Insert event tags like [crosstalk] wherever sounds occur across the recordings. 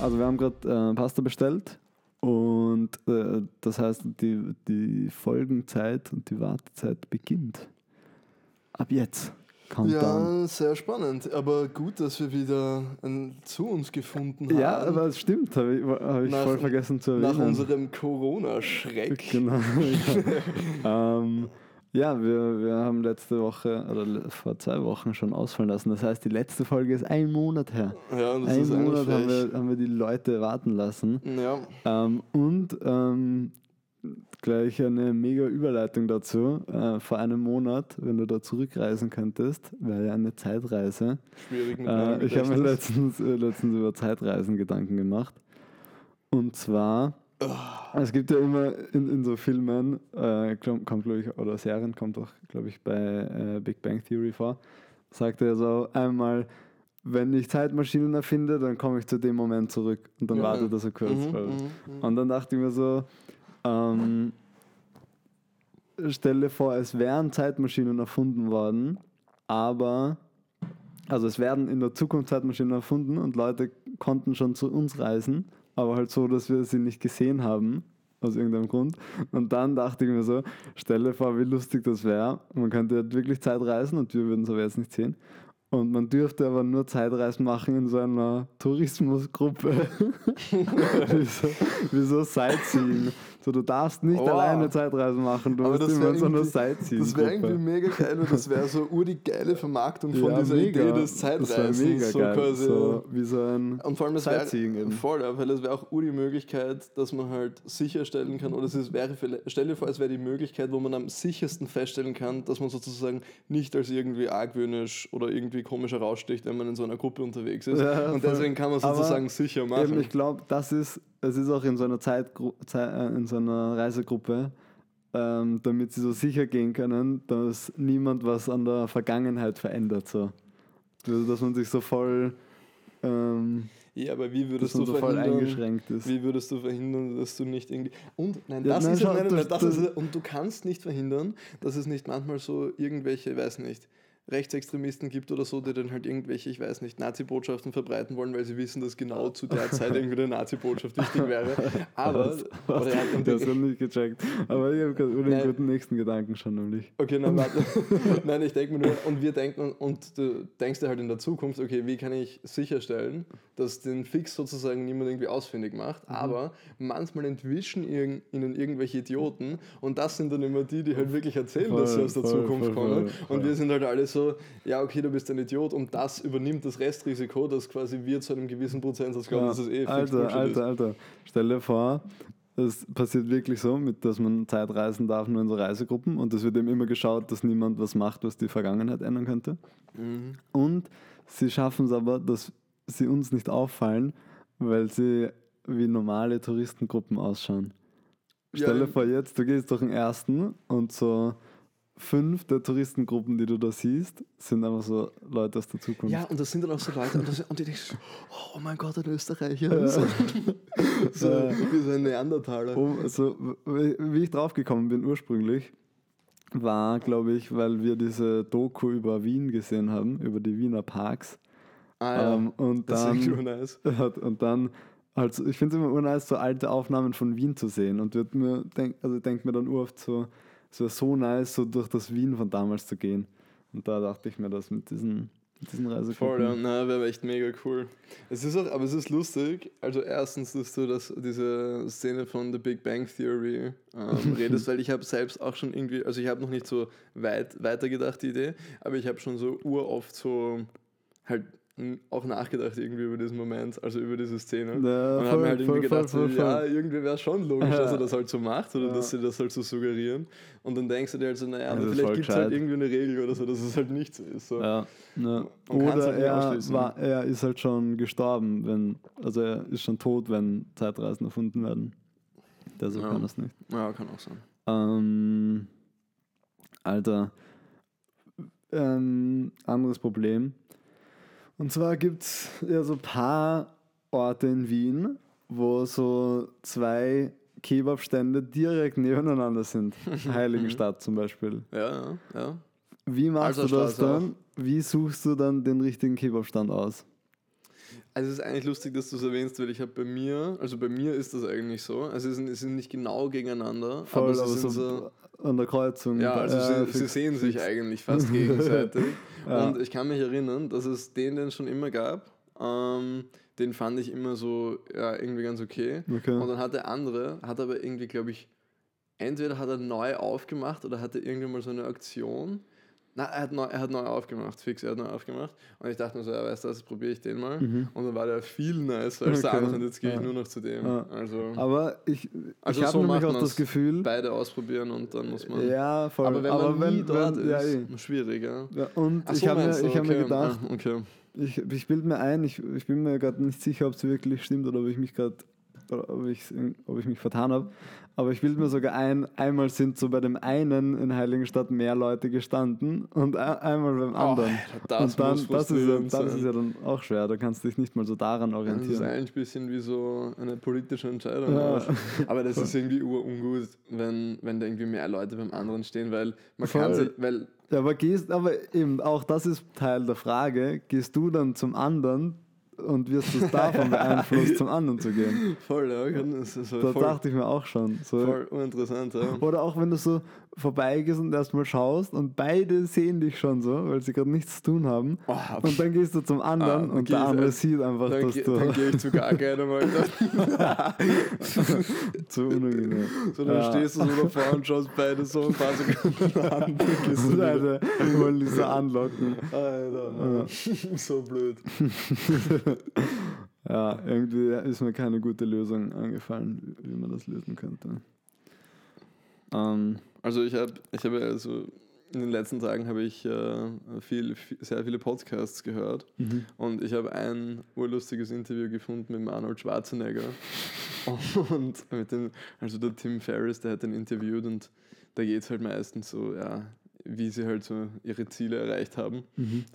also wir haben gerade äh, Pasta bestellt und äh, das heißt, die, die Folgenzeit und die Wartezeit beginnt. Ab jetzt. Countdown. Ja, sehr spannend. Aber gut, dass wir wieder ein, zu uns gefunden haben. Ja, aber es stimmt, habe ich, hab ich Nach- voll vergessen zu erwähnen. Nach unserem Corona-Schreck. Genau. [laughs] [laughs] Ja, ähm, ja wir, wir haben letzte Woche oder vor zwei Wochen schon ausfallen lassen. Das heißt, die letzte Folge ist ein Monat her. Ja, das Ein ist Monat haben wir, haben wir die Leute warten lassen. Ja, Ähm, und ähm, gleich eine mega Überleitung dazu. Äh, vor einem Monat, wenn du da zurückreisen könntest, wäre ja eine Zeitreise. schwierig mit Äh, ich habe mir letztens, äh, letztens über Zeitreisen Gedanken gemacht. Und zwar, es gibt ja immer in, in so Filmen, äh, kommt glaube ich, oder Serien kommt auch, glaube ich, bei äh, Big Bang Theory vor, sagt er so einmal, wenn ich Zeitmaschinen erfinde, dann komme ich zu dem Moment zurück. Und dann Ja. wartet er so kurz. Mhm, weil- mhm, Und dann dachte ich mir so, ähm, stelle vor, es wären Zeitmaschinen erfunden worden, aber, also es werden in der Zukunft Zeitmaschinen erfunden und Leute konnten schon zu uns reisen, aber halt so, dass wir sie nicht gesehen haben, aus irgendeinem Grund. Und dann dachte ich mir so, stelle vor, wie lustig das wäre. Man könnte halt wirklich Zeit reisen und wir würden es aber jetzt nicht sehen. Und man dürfte aber nur Zeitreisen machen in so einer Tourismusgruppe. [laughs] wie, so, wie so Sightseeing. So, du darfst nicht Wow. alleine Zeitreisen machen, du Aber musst immer wäre so irgendwie, Sightseeing. das wär irgendwie mega geil und das wäre so ur die geile Vermarktung von dieser Idee des Das wär Zeitreisens. mega so geil. quasi. so, wie so ein Und vor allem, das wäre Sightseeing eben. voll, ja, weil es wäre auch ur die Möglichkeit, dass man halt sicherstellen kann, oder es wäre, stell dir vor, es wäre die Möglichkeit, wo man am sichersten feststellen kann, dass man sozusagen nicht als irgendwie argwöhnisch oder irgendwie komisch heraussticht, wenn man in so einer Gruppe unterwegs ist. [laughs] Ja, und deswegen kann man Aber sozusagen sicher machen. Eben, ich glaube, das ist, es ist auch in so einer Zeitgru Zei- äh, in so einer Reisegruppe, ähm, damit sie so sicher gehen können, dass niemand was an der Vergangenheit verändert. So. Also, dass man sich so voll, ähm, ja, aber wie würdest du verhindern, eingeschränkt ist. Wie würdest du verhindern, dass du nicht irgendwie. Und nein, Ja, das nein, ist schau, nein, nein, das- das, das- ist, und du kannst nicht verhindern, dass es nicht manchmal so irgendwelche, weiß nicht, Rechtsextremisten gibt oder so, die dann halt irgendwelche, ich weiß nicht, Nazi-Botschaften verbreiten wollen, weil sie wissen, dass genau zu der [laughs] Zeit irgendwie eine Nazi-Botschaft wichtig wäre. Aber, Was? oder ja, und das habe nicht gecheckt. Aber ich habe gerade über den guten nächsten Gedanken schon nämlich. Okay, nein, [laughs] warte. nein, ich denke mir nur, und wir denken, und du denkst dir halt in der Zukunft, okay, wie kann ich sicherstellen, dass den Fix sozusagen niemand irgendwie ausfindig macht, Mhm. aber manchmal entwischen irg- ihnen irgendwelche Idioten und das sind dann immer die, die halt wirklich erzählen, dass sie Voll, aus der voll, Zukunft voll, kommen. voll, Und voll. wir sind halt alle so, ja, okay, du bist ein Idiot und das übernimmt das Restrisiko, dass quasi wir zu einem gewissen Prozentsatz glauben, dass es eh fix Alter, Bullshit Alter, Alter. Stell dir vor, es passiert wirklich so, mit, dass man Zeitreisen darf nur in so Reisegruppen und es wird eben immer geschaut, dass niemand was macht, was die Vergangenheit ändern könnte. Mhm. Und sie schaffen es aber, dass sie uns nicht auffallen, weil sie wie normale Touristengruppen ausschauen. Ja, Stell dir im- vor, jetzt, du gehst durch den ersten und so fünf der Touristengruppen, die du da siehst, sind einfach so Leute aus der Zukunft. Ja, und das sind dann auch so Leute, und, das, und die denken oh mein Gott, ein Österreicher. So, [laughs] so, wie so ein Neandertaler. Um, also, w- wie ich draufgekommen bin ursprünglich, war, glaube ich, weil wir diese Doku über Wien gesehen haben, über die Wiener Parks. Ah, ja. Ähm, und das ist dann, echt nice. [laughs] und dann, also ich finde es immer urnice, so alte Aufnahmen von Wien zu sehen und wird mir, denk, also ich denke mir dann oft so, es wäre so nice, so durch das Wien von damals zu gehen. Und da dachte ich mir das mit diesen, mit diesen Reisegruppen. Voll, ja, na, wäre echt mega cool. Es ist auch, aber es ist lustig. Also erstens, dass du das, diese Szene von The Big Bang Theory ähm, [laughs] redest, weil ich habe selbst auch schon irgendwie, also ich habe noch nicht so weit weitergedacht die Idee, aber ich habe schon so uroft so halt auch nachgedacht irgendwie über diesen Moment, also über diese Szene. Ja, und voll, habe mir halt irgendwie voll, gedacht, voll, so, ja, irgendwie wäre es schon logisch, dass er das halt so macht oder Ja. dass sie das halt so suggerieren. Und dann denkst du dir halt so, naja, aber vielleicht gibt es halt irgendwie eine Regel oder so, dass es halt nicht so ist. So. Ja, kann's Oder halt er, war, er ist halt schon gestorben, wenn, also er ist schon tot, wenn Zeitreisen erfunden werden. Deshalb Ja. kann das nicht. Ja, kann auch sein. Ähm, Alter, ähm, anderes Problem. Und zwar gibt es ja so ein paar Orte in Wien, wo so zwei Kebabstände direkt nebeneinander sind. [laughs] Heiligenstadt zum Beispiel. Ja, ja, ja. Wie machst du das dann? Wie suchst du dann den richtigen Kebabstand aus? Also es ist eigentlich lustig, dass du es erwähnst, weil ich habe bei mir, also bei mir ist das eigentlich so. Also sie sind, sie sind nicht genau gegeneinander, Voll, aber sie aber sind so, so, an der Kreuzung. ja, also Ja, sie, sie sehen sich eigentlich [laughs] fast gegenseitig. Ja. Und ich kann mich erinnern, dass es den, den es schon immer gab, ähm, den fand ich immer so, ja, irgendwie ganz okay. Okay. Und dann hat der andere, hat aber irgendwie, glaube ich, entweder hat er neu aufgemacht oder hatte irgendwann mal so eine Aktion. Na, er hat, neu, er hat neu aufgemacht, fix, er hat neu aufgemacht. Und ich dachte mir so, ja, weißt du, das probiere ich den mal. Und dann war der viel nicer als der Mhm. Okay. andere und jetzt gehe ich Ja. nur noch zu dem. Ja. Also Aber ich, Also ich habe so nämlich auch das Gefühl, beide ausprobieren und dann muss man. ja, voll. aber wenn man wenn, nie dort wenn, ja, ist, eh. schwierig, ja. ja, und Ach ich so, habe mir, ich hab mir Okay. gedacht, Ah, okay. ich, ich bilde mir ein, ich, ich bin mir gerade nicht sicher, ob es wirklich stimmt oder ob ich mich gerade, ob ich, ob ich mich vertan habe. Aber ich bilde mir sogar ein, einmal sind so bei dem einen in Heiligenstadt mehr Leute gestanden und ein, einmal beim anderen. Alter, das und dann, das, ist ja, das ist ja dann auch schwer, da kannst du dich nicht mal so daran Das ist orientieren. eigentlich ein bisschen wie so eine politische Entscheidung. Ja. Aber das ist [laughs] irgendwie urungut, wenn, wenn da irgendwie mehr Leute beim anderen stehen, weil man kann Voll. sich, weil Ja, aber gehst, aber eben, auch das ist Teil der Frage, gehst du dann zum anderen und wirst es davon [laughs] beeinflusst, zum anderen zu gehen? voll, ja, das ist so Da voll, dachte ich mir auch schon. So. voll uninteressant. Ja. Oder auch wenn du so vorbeigehst und erstmal schaust und beide sehen dich schon so, weil sie gerade nichts zu tun haben. Oh, Und dann gehst du zum anderen Ah, und der ich- andere sieht einfach, dann dass ge- du dann gehe ich zu [laughs] gar keinem, Alter. [laughs] zu unangenehm. So, dann Ja. stehst du so davor und schaust beide so ein paar Sekunden an. Leute, wollen die so anlocken. Alter, so blöd. Ja, irgendwie ist mir keine gute Lösung angefallen, wie man das lösen könnte. Ähm, Also ich habe ich hab also in den letzten Tagen habe ich äh, viel, viel, sehr viele Podcasts gehört. Und ich habe ein urlustiges Interview gefunden mit Arnold Schwarzenegger. [laughs] Und mit dem, also der Tim Ferriss, der hat den interviewt und da geht es halt meistens so, ja, wie sie halt so ihre Ziele erreicht haben.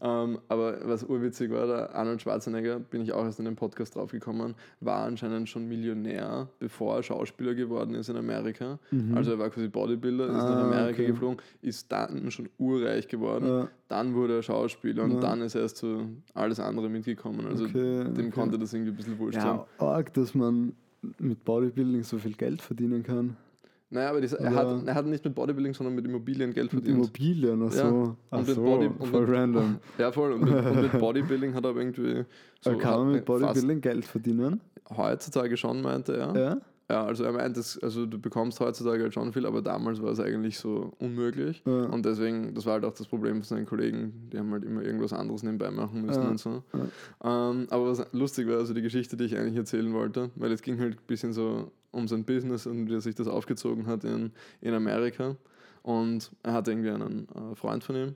Ähm, aber was urwitzig war, der Arnold Schwarzenegger, bin ich auch erst in den Podcast draufgekommen, war anscheinend schon Millionär, bevor er Schauspieler geworden ist in Amerika. Also er war quasi Bodybuilder, ist nach Ah, Amerika okay. geflogen, ist dann schon urreich geworden. Ja. Dann wurde er Schauspieler und Ja. dann ist er erst zu alles andere mitgekommen. Also Okay, dem okay. konnte das irgendwie ein bisschen wurscht sein. ja, arg, dass man mit Bodybuilding so viel Geld verdienen kann. Naja, aber das, er, hat, er hat nicht mit Bodybuilding, sondern mit Immobilien Geld Mit verdient. Immobilien, ach Ja, so. Ach und mit so, Body- und voll mit- random. [laughs] Ja, voll. Und mit, und mit Bodybuilding hat er aber irgendwie so kann man mit Bodybuilding Geld verdienen? heutzutage schon, meinte er. Ja? Ja, also er meint, das, also du bekommst heutzutage halt schon viel, aber damals war es eigentlich so unmöglich. Ja. Und deswegen, das war halt auch das Problem von seinen Kollegen, die haben halt immer irgendwas anderes nebenbei machen müssen Ja. und so. Ähm, aber was lustig war, also die Geschichte, die ich eigentlich erzählen wollte, weil es ging halt ein bisschen so um sein Business und wie er sich das aufgezogen hat in, in Amerika. Und er hatte irgendwie einen äh, Freund von ihm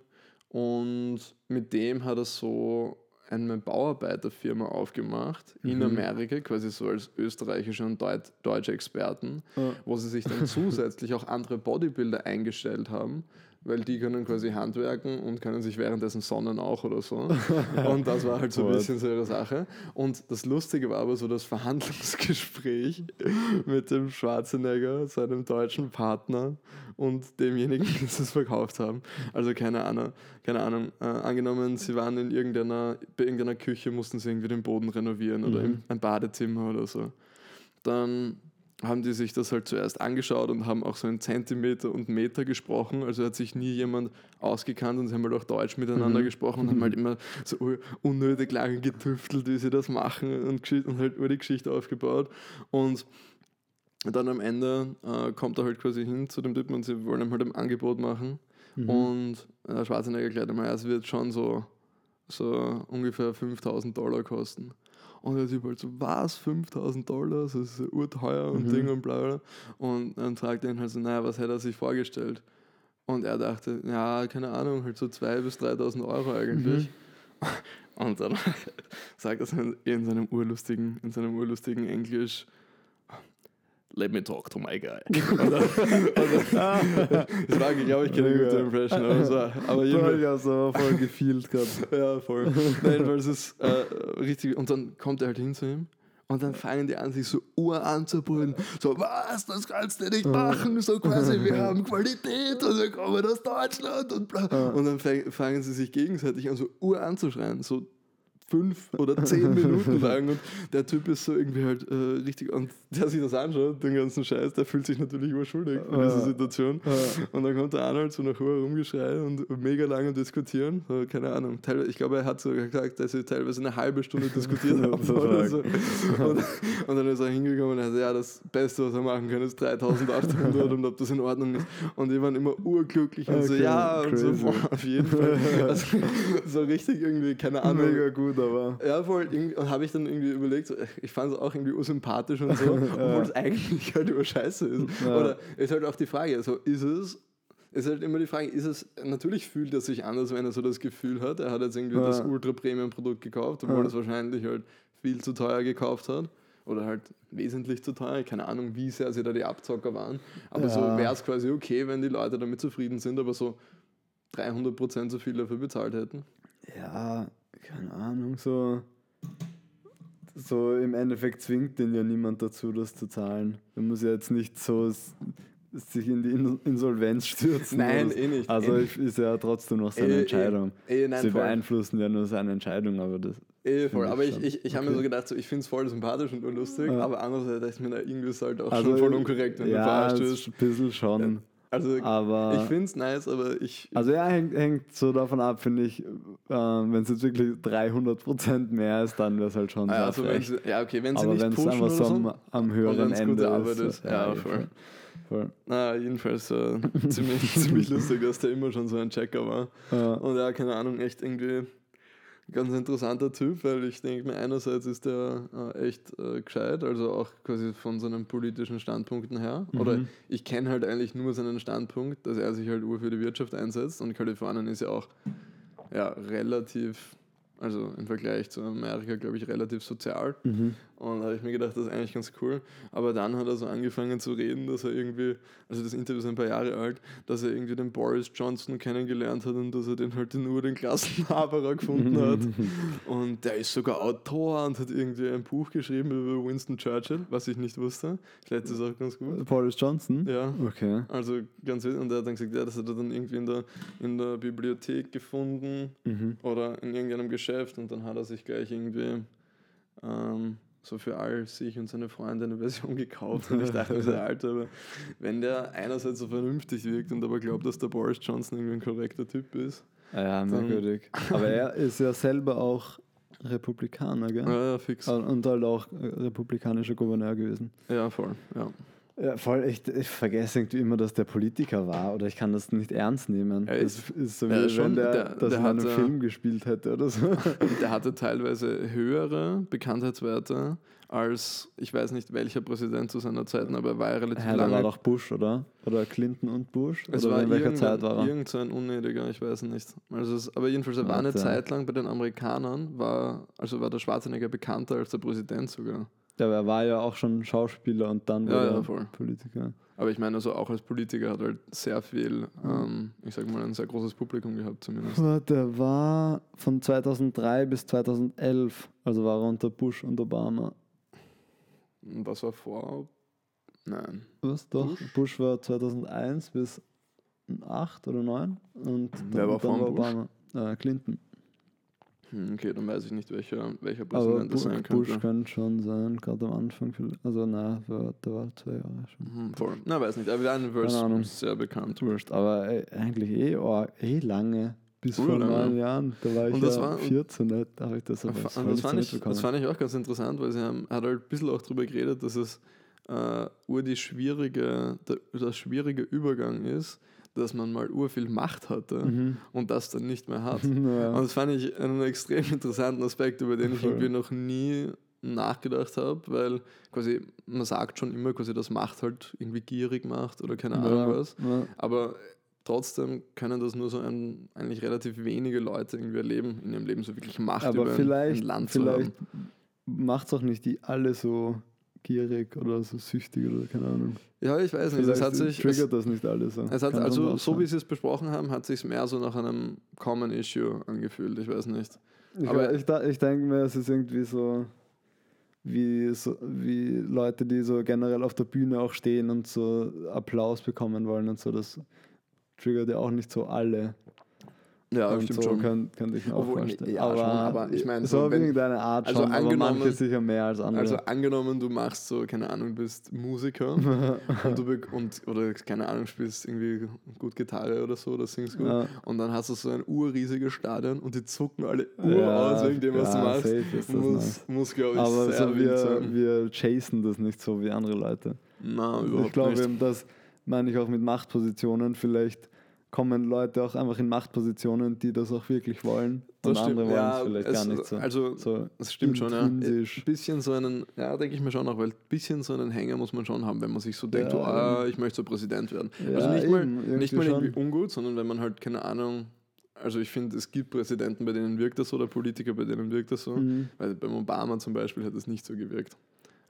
und mit dem hat er so eine Bauarbeiterfirma aufgemacht in Mhm. Amerika, quasi so als österreichische und Deut deutsche Experten, Ja. wo sie sich dann [laughs] zusätzlich auch andere Bodybuilder eingestellt haben, weil die können quasi handwerken und können sich währenddessen sonnen auch oder so. [laughs] Und das war halt so ein bisschen so ihre Sache. Und das Lustige war aber so das Verhandlungsgespräch [laughs] mit dem Schwarzenegger, seinem deutschen Partner und demjenigen, die es [laughs] verkauft haben. Also keine Ahnung, keine Ahnung. Äh, angenommen, sie waren in irgendeiner, bei irgendeiner Küche, mussten sie irgendwie den Boden renovieren oder Mhm. ein Badezimmer oder so. Dann haben die sich das halt zuerst angeschaut und haben auch so in Zentimeter und Meter gesprochen. Also hat sich nie jemand ausgekannt und sie haben halt auch Deutsch miteinander Mhm. gesprochen und haben halt immer so unnötig lange getüftelt, wie sie das machen und, und halt über die Geschichte aufgebaut. Und dann am Ende äh, kommt er halt quasi hin zu dem Typen und sie wollen ihm halt ein Angebot machen. Mhm. Und der Schwarzenegger erklärt einmal, ja, es wird schon so, so ungefähr 5000 Dollar kosten. Und der Typ halt so, was, 5000 Dollar? Das ist urteuer und Mhm. Ding und bla bla. Und dann fragt er ihn halt so, naja, was hätte er sich vorgestellt? Und er dachte, ja, keine Ahnung, halt so 2.000 bis 3.000 Euro eigentlich. [laughs] Und dann [laughs] sagt er in seinem urlustigen, in seinem urlustigen Englisch, Let me talk to my guy. [laughs] Oder, oder, das war, glaube ich, keine gute Impression, aber, war, aber Voll, jedenfalls, ja, so voll gefielt gerade. [laughs] ja, voll. Nein, weil es ist äh, richtig. Und dann kommt er halt hin zu ihm. Und dann fangen die an, sich so ur anzubrüllen. So, was, das kannst du nicht machen. So quasi, wir [laughs] haben Qualität und wir kommen aus Deutschland und bla. Und dann fang- fangen sie sich gegenseitig an, so ur anzuschreien. So fünf oder zehn [laughs] Minuten lang und der Typ ist so irgendwie halt äh, richtig, und der sich das anschaut, den ganzen Scheiß, der fühlt sich natürlich überschuldig in dieser Situation. Und dann kommt der Arnold so nach hoher Rumgeschrei und mega lange diskutieren, so, keine Ahnung, ich glaube, er hat sogar gesagt, dass sie teilweise eine halbe Stunde diskutiert [laughs] haben so. Und, und dann ist er hingekommen und er sagt, ja, das Beste, was er machen kann, ist 3800 und ob das in Ordnung ist. Und die waren immer urglücklich und so, Okay, ja, und so, crazy. boah, auf jeden Fall. [laughs] Also, so richtig irgendwie, keine Ahnung. Mega gut, aber. Ja, voll. Und habe ich dann irgendwie überlegt, so, ich fand es auch irgendwie ursympathisch und so, [laughs] obwohl es eigentlich [laughs] halt über Scheiße ist. Ja. Oder ist halt auch die Frage, so ist es, ist halt immer die Frage, ist es, natürlich fühlt er sich anders, wenn er so das Gefühl hat, er hat jetzt irgendwie Ja. das Ultra-Premium-Produkt gekauft, obwohl Ja. es wahrscheinlich halt viel zu teuer gekauft hat. Oder halt wesentlich zu teuer. Keine Ahnung, wie sehr sie da die Abzocker waren. Aber so Ja. wäre es quasi okay, wenn die Leute damit zufrieden sind, aber so 300% so viel dafür bezahlt hätten. Ja, keine Ahnung, so. So im Endeffekt zwingt den ja niemand dazu, das zu zahlen. Man muss ja jetzt nicht so sich in die In- Insolvenz stürzen. Nein, so. eh nicht. Also Eh ist ja trotzdem noch seine Eh, eh. Entscheidung. Eh, nein, Sie voll. beeinflussen ja nur seine Entscheidung, aber das. Eh, voll. Aber ich ich, schon. ich, ich habe mir Okay. so gedacht, so, ich finde es voll sympathisch und lustig, Ja. aber andererseits dachte ich mir, na, irgendwie ist halt auch Also, schon voll unkorrekt, wenn du ja, verarscht es wirst. ist ein bisschen schon. Also Aber. ich finde es nice, aber ich. Also ja, hängt, hängt so davon ab, finde ich, ähm, wenn es jetzt wirklich 300% mehr ist, dann wäre es halt schon Ah, ja, also sie, ja, okay, wenn sie Aber nicht wenn es pushen einfach oder so so. am, am höheren Ende gute Arbeit ist. ja, eh, voll. voll. Na, jedenfalls äh, [laughs] ziemlich, [laughs] ziemlich lustig, dass der immer schon so ein Checker war. Ja. Und ja, keine Ahnung, echt irgendwie ganz interessanter Typ, weil ich denke mir, einerseits ist der äh, echt äh, gescheit, also auch quasi von seinen politischen Standpunkten her. Oder Mhm. ich kenne halt eigentlich nur seinen Standpunkt, dass er sich halt ur für die Wirtschaft einsetzt und Kalifornien ist ja auch ja, relativ, also im Vergleich zu Amerika, glaube ich, relativ sozial. Mhm. Und da habe ich mir gedacht, das ist eigentlich ganz cool. Aber dann hat er so angefangen zu reden, dass er irgendwie, also das Interview ist ein paar Jahre alt, dass er irgendwie den Boris Johnson kennengelernt hat und dass er den halt nur den Klassenhaberer gefunden hat. [laughs] Und der ist sogar Autor und hat irgendwie ein Buch geschrieben über Winston Churchill, was ich nicht wusste. Vielleicht ist es auch ganz gut. Boris Johnson? Ja. Okay. Also ganz wild. Und er hat dann gesagt, ja, das hat er dann irgendwie in der, in der Bibliothek gefunden Mhm. oder in irgendeinem Geschäft und dann hat er sich gleich irgendwie ähm, so für all sich und seine Freunde eine Version gekauft. Und ich dachte mir so, Alter, aber wenn der einerseits so vernünftig wirkt und aber glaubt, dass der Boris Johnson irgendwie ein korrekter Typ ist. Ah Ja, merkwürdig. Aber er ist ja selber auch Republikaner, gell? Ja, ja, fix. Und halt auch republikanischer Gouverneur gewesen. Ja, voll. Ja. Ja, voll, ich, ich vergesse irgendwie immer, dass der Politiker war oder ich kann das nicht ernst nehmen. Er das ist- so wie er wenn schon- der, der- das der in einem Film gespielt hätte oder so. [laughs] Der hatte teilweise höhere Bekanntheitswerte als, ich weiß nicht welcher Präsident zu seiner Zeit, aber er war ja relativ Ja, lange war doch Bush, oder? Oder Clinton und Bush? Es oder war in welcher Zeit war er? irgend so ein Unnötiger, ich weiß nicht. Also es, aber jedenfalls, er war eine. Zeit lang bei den Amerikanern, war, also war der Schwarzenegger bekannter als der Präsident sogar. Ja, aber er war ja auch schon Schauspieler und dann Ja, wurde ja, er voll. Politiker. Aber ich meine, also auch als Politiker hat er halt sehr viel, ähm, ich sag mal, ein sehr großes Publikum gehabt zumindest. Der war von 2003 bis 2011, also war er unter Bush und Obama. Und was war vor? Nein. Was doch? Bush? Bush, war 2001 bis 8 oder 9 und Wer dann, war dann vor Bush? Obama. Äh, Clinton. Hm, Okay, dann weiß ich nicht, welcher, welcher Aber Präsident das sein Bush könnte. kann schon sein, gerade am Anfang. Also, na, der war zwei Jahre schon. Hm, voll. Na, weiß nicht, aber wir Keine Ahnung. ist sehr bekannt. Wurscht, aber äh, eigentlich eh, oh, eh lange. Bis vor Urlange. neun Jahren. Da war ich Und das ja war- 14, da habe ich das aber Und voll das nicht fand, ich, das fand ich auch ganz interessant, weil sie haben, hat halt ein bisschen auch darüber geredet, dass es äh, ur die schwierige, der, der schwierige Übergang ist, dass man mal ur viel Macht hatte Mhm. und das dann nicht mehr hat. [laughs] Ja. Und das fand ich einen extrem interessanten Aspekt, über den ich Voll. irgendwie noch nie nachgedacht habe, weil quasi man sagt schon immer, quasi das Macht halt irgendwie gierig macht oder keine Ahnung ja, was. ja. Aber trotzdem können das nur so ein, eigentlich relativ wenige Leute irgendwie erleben in ihrem Leben, so wirklich Macht Aber über vielleicht, ein Land zu vielleicht haben. macht es auch nicht die alle so gierig oder so süchtig oder keine Ahnung. Ja, ich weiß nicht. Es hat sich, es, triggert das nicht alle so. es hat, Kann also so wie sie es besprochen haben, hat sich mehr so nach einem Common Issue angefühlt. Ich weiß nicht. Ich, aber- ich, ich denke mir, es ist irgendwie so wie, so wie Leute, die so generell auf der Bühne auch stehen und so Applaus bekommen wollen und so. Das triggert ja auch nicht so alle. Ja, und stimmt so schon. Könnte könnt ich mir auch Obwohl, vorstellen. ja, schon, aber ich meine, so so, wenn- irgendeine Art also schon, aber angenommen- manche sicher mehr als andere. Also angenommen, du machst so, keine Ahnung, bist Musiker [laughs] und du und, oder keine Ahnung, spielst irgendwie gut Gitarre oder so oder singst gut Ja. und dann hast du so ein urriesiges Stadion und die zucken alle Ja, ur aus wegen dem, was ja, du machst. safe ist das muss, nice. muss glaube ich, aber sehr so wir, sein. wir chasen das nicht so wie andere Leute. Na, ich überhaupt glaube, nicht. eben, das meine ich auch mit Machtpositionen. Vielleicht kommen Leute auch einfach in Machtpositionen, die das auch wirklich wollen. Das und stimmt. andere wollen Ja, es vielleicht es- gar nicht so. also, so Das stimmt schon, ja. Ein bisschen so einen, ja, denke ich mir schon auch, weil ein bisschen so einen Hänger muss man schon haben, wenn man sich so denkt, Ja, oh, ah, ich möchte so Präsident werden. Ja, also nicht mal, eben, irgendwie nicht mal irgendwie schon. ungut, sondern wenn man halt, keine Ahnung, also ich finde, es gibt Präsidenten, bei denen wirkt das so, oder Politiker, bei denen wirkt das so. Mhm. Weil beim Obama zum Beispiel hat es nicht so gewirkt.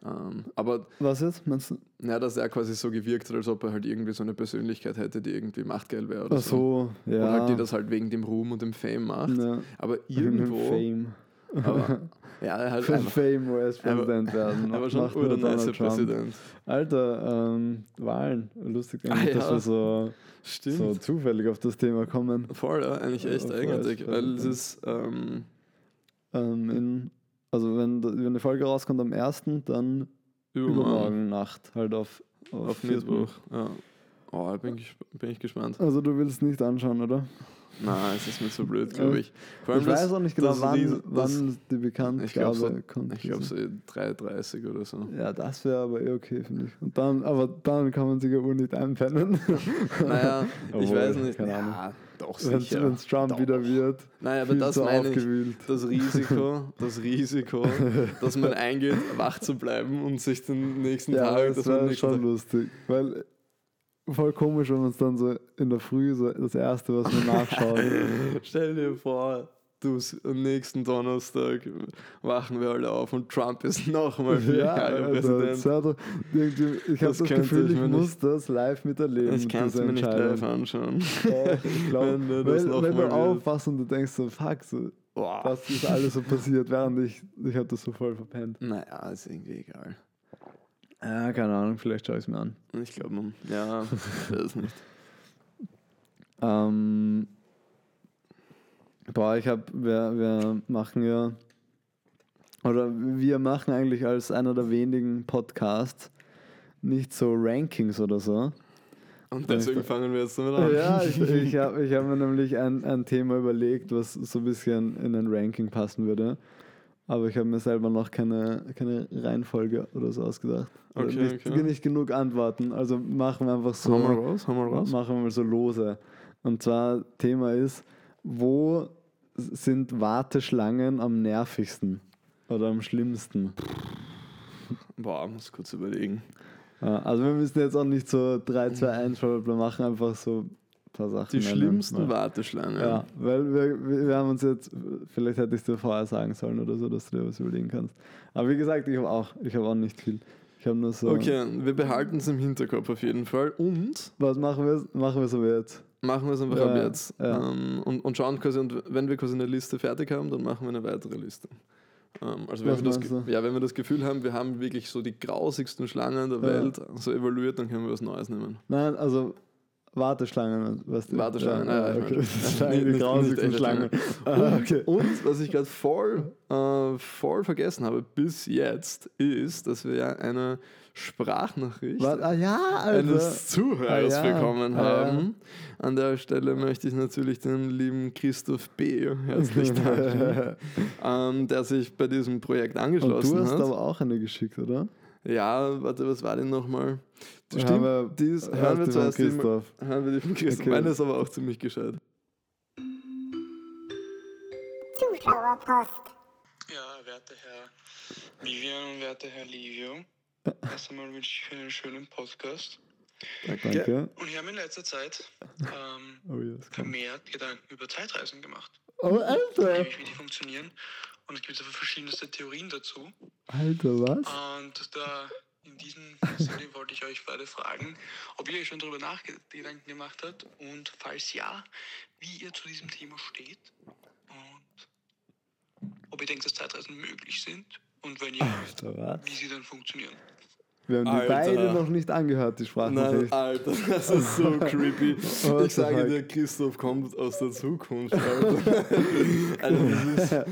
Ähm, aber Was jetzt? Meinst du? ja, dass er quasi so gewirkt hat, als ob er halt irgendwie so eine Persönlichkeit hätte, die irgendwie machtgeil wäre oder Ach so. so, ja. Und halt die das halt wegen dem Ruhm und dem Fame macht. ja. Aber [laughs] irgendwo. Fame. Aber, ja, er [laughs] hat Für einfach. Fame US-Präsident werden. [laughs] Er war schon Donald Trump. Präsident. Alter, ähm, Wahlen. Lustig, eigentlich, Ah, dass ja. wir so, Stimmt. so zufällig auf das Thema kommen. Voll, ja, eigentlich echt eigenartig. voll, Weil es ist, ähm, Ähm, in, also wenn, wenn die Folge rauskommt am 1., dann übermorgen, übermorgen Nacht, halt auf, auf vierten. Mittwoch. Ja. Oh, bin ich, bin ich gespannt. Also du willst nicht anschauen, oder? Nein, es ist mir zu blöd, glaube ich. Vor Ich weiß auch nicht genau, das wann, das- wann die Bekanntgabe Ich glaube so, kommt. ich glaub so 3,30 oder so. Ja, das wäre aber eh okay, finde ich. Und dann, aber dann kann man sich ja wohl nicht einpennen. [laughs] Naja, ich Obwohl, weiß nicht. keine ja, doch Wenn sicher. es Trump Doch. wieder wird. Naja, aber das meine ich. aufgewühlt. Das Risiko, das Risiko, [laughs] dass man eingeht, wach zu bleiben und sich den nächsten Ja, Tag, das wäre schon Tag lustig. Weil voll komisch, wenn man es dann so in der Früh so das Erste, was man nachschaut. [laughs] Stell dir vor, du am nächsten Donnerstag wachen wir alle auf und Trump ist nochmal [laughs] ja, also, Präsident. irgendwie, ich habe Das das, Gefühl, ich ich muss nicht- das live miterleben. Ich kann es mir nicht live anschauen. [laughs] Ich glaub, Wenn du das noch wenn du aufwachst und du denkst so, fuck, so, was ist alles so passiert, während ich, ich habe das so voll verpennt. Naja, ist irgendwie egal. Ja, keine Ahnung, vielleicht schaue ich es mir an. Ich glaube, man, ja, ich [laughs] weiß nicht. Ähm, boah, ich habe, wir, wir machen ja, oder wir machen eigentlich als einer der wenigen Podcasts nicht so Rankings oder so. Und deswegen fangen wir jetzt damit an. Ja, ich, [laughs] ich habe ich hab mir nämlich ein, ein Thema überlegt, was so ein bisschen in ein Ranking passen würde. Aber ich habe mir selber noch keine, keine Reihenfolge oder so ausgedacht. Oder Okay, nicht, okay. nicht genug Antworten. Also machen wir einfach so. Hau mal raus, hau mal raus. Machen wir mal so lose. Und zwar Thema ist, wo sind Warteschlangen am nervigsten oder am schlimmsten? Boah, muss kurz überlegen. Also wir müssen jetzt auch nicht so 3, 2, 1 Blablabla machen, einfach so paar Sachen. Die schlimmsten. Warteschlangen. Ja, weil wir, wir wir haben uns jetzt, vielleicht hätte ich es dir vorher sagen sollen oder so, dass du dir was überlegen kannst. Aber wie gesagt, ich habe auch, ich habe auch nicht viel. Ich habe nur so. Okay, wir behalten es im Hinterkopf auf jeden Fall und Was machen wir? Machen wir so wie jetzt? machen wir es einfach Ja, ab jetzt. ja. Ähm, und, und schauen quasi, und wenn wir quasi eine Liste fertig haben, dann machen wir eine weitere Liste. Ähm, also wenn wir, das, du? ja, wenn wir das Gefühl haben, wir haben wirklich so die grausigsten Schlangen der Ja. Welt so evaluiert, dann können wir was Neues nehmen. Nein, also Warteschlangen, du? Warteschlangen, ja, ja, okay. Nicht- die grausigsten echte Schlangen. Schlangen. Ah, okay. Und was ich gerade voll, äh, voll vergessen habe bis jetzt, ist, dass wir ja eine Sprachnachricht Was? Ah ja, also. eines Zuhörers Ah, ja. bekommen Ah, haben. An der Stelle möchte ich natürlich den lieben Christoph B. herzlich danken, [laughs] ähm, der sich bei diesem Projekt angeschlossen du hast hat. aber auch eine geschickt, oder? Ja, warte, was war denn nochmal? Haben Stimmt, wir- die ist, hören wir zuerst die, Christoph. hören wir die von Christoph. Okay. Meine ist aber auch ziemlich gescheit. Zuschauerpost. Ja, werter Herr Vivian und werter Herr Livio, erst einmal wünsche ich Ihnen einen schönen Podcast. Danke. Und ich habe in letzter Zeit ähm, Oh, yes. vermehrt Gedanken über Zeitreisen gemacht, oh, Alter! nämlich wie die funktionieren. Und es gibt aber verschiedenste Theorien dazu. Alter, was? Und da in diesem Sinne [laughs] wollte ich euch beide fragen, ob ihr euch schon darüber Nachgedanken gemacht habt und falls ja, wie ihr zu diesem Thema steht und ob ihr denkt, dass Zeitreisen möglich sind und wenn ja, Alter, wie sie dann funktionieren. Wir haben die Alter. beide noch nicht angehört, die Nein, Sprachnachricht. Alter, das ist so [laughs] creepy. Ich sage dir, Christoph kommt aus der Zukunft, Alter. [laughs] Also das ist,